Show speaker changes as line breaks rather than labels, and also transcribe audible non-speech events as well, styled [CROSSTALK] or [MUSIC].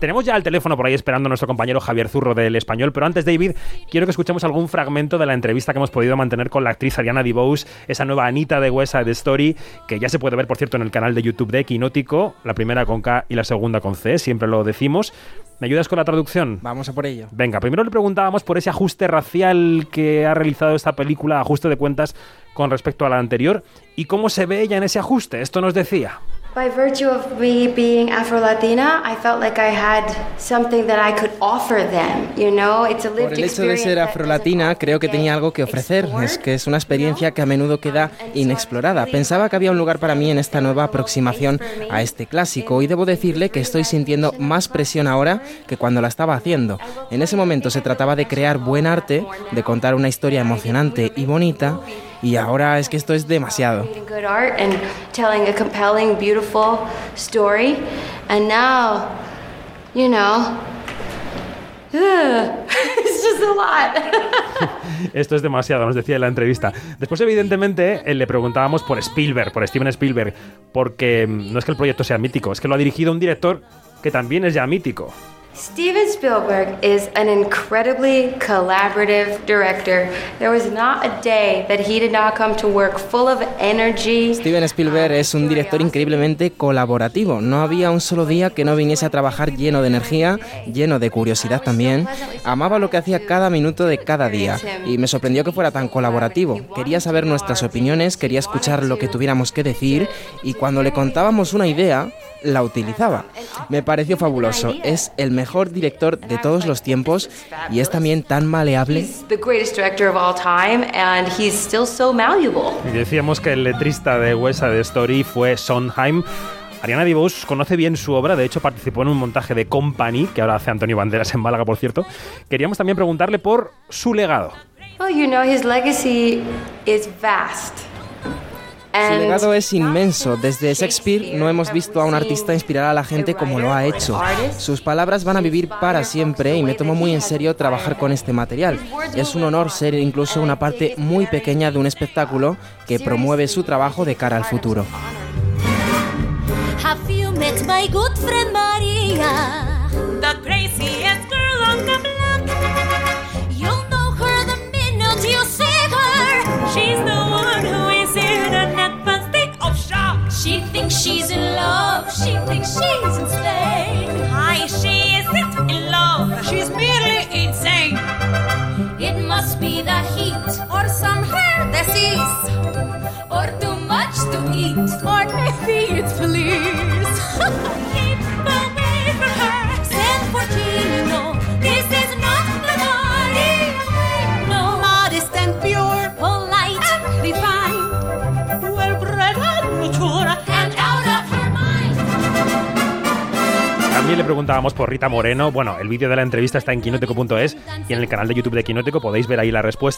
Tenemos ya el teléfono por ahí esperando a nuestro compañero Javier Zurro del Español, pero antes, David, quiero que escuchemos algún fragmento de la entrevista que hemos podido mantener con la actriz Ariana DeBose, esa nueva Anita de West Side Story, que ya se puede ver, por cierto, en el canal de YouTube de Quinótico, la primera con K y la segunda con C, siempre lo decimos. ¿Me ayudas con la traducción?
Vamos a por ello.
Venga, primero le preguntábamos por ese ajuste racial que ha realizado esta película, ajuste de cuentas con respecto a la anterior, y cómo se ve ella en ese ajuste. Esto nos decía.
By virtue of me being Afro-Latina, I felt like I had something that I could offer them, you know? It's a lived
Por el hecho de ser afrolatina, creo que tenía algo que ofrecer. Es que es una experiencia que a menudo queda inexplorada. Pensaba que había un lugar para mí en esta nueva aproximación a este clásico y debo decirle que estoy sintiendo más presión ahora que cuando la estaba haciendo. En ese momento se trataba de crear buen arte, de contar una historia emocionante y bonita y ahora es que esto es demasiado.
good art and telling a compelling, beautiful story. And now, you know, [LAUGHS] it's just a lot. [LAUGHS]
Esto es demasiado, nos decía en la entrevista. Después, evidentemente, eh, le preguntábamos por Spielberg, por Steven Spielberg, porque mm, no es que el proyecto sea mítico, es que lo ha dirigido un director que también es ya mítico.
Steven Spielberg is an incredibly collaborative director. There was not a day that he did not come to work full of energy.
Steven Spielberg es un director increíblemente colaborativo. No había un solo día que no viniese a trabajar lleno de energía, lleno de curiosidad también. Amaba lo que hacía cada minuto de cada día y me sorprendió que fuera tan colaborativo. Quería saber nuestras opiniones, quería escuchar lo que tuviéramos que decir y cuando le contábamos una idea, la utilizaba. Me pareció fabuloso. Es el mejor director de todos los tiempos y es también tan maleable.
The greatest director of all time, and he's still so malleable.
Y decíamos que el letrista de West Side Story fue Sondheim. Ariana DeBose conoce bien su obra, de hecho participó en un montaje de Company, que ahora hace Antonio Banderas en Málaga, por cierto. Queríamos también preguntarle por su legado.
Well, you know, his legacy is vast.
Su legado es inmenso. Desde Shakespeare no hemos visto a un artista inspirar a la gente como lo ha hecho. Sus palabras van a vivir para siempre y me tomo muy en serio trabajar con este material. Es un honor ser incluso una parte muy pequeña de un espectáculo que promueve su trabajo de cara al futuro.
Have you met my good friend Maria? Must be the heat. Or some hair disease or too much to eat. Or maybe it's
También le preguntábamos por Rita Moreno. Bueno, el vídeo de la entrevista está en quinótico.es y en el canal de YouTube de Quinótico podéis ver ahí la respuesta.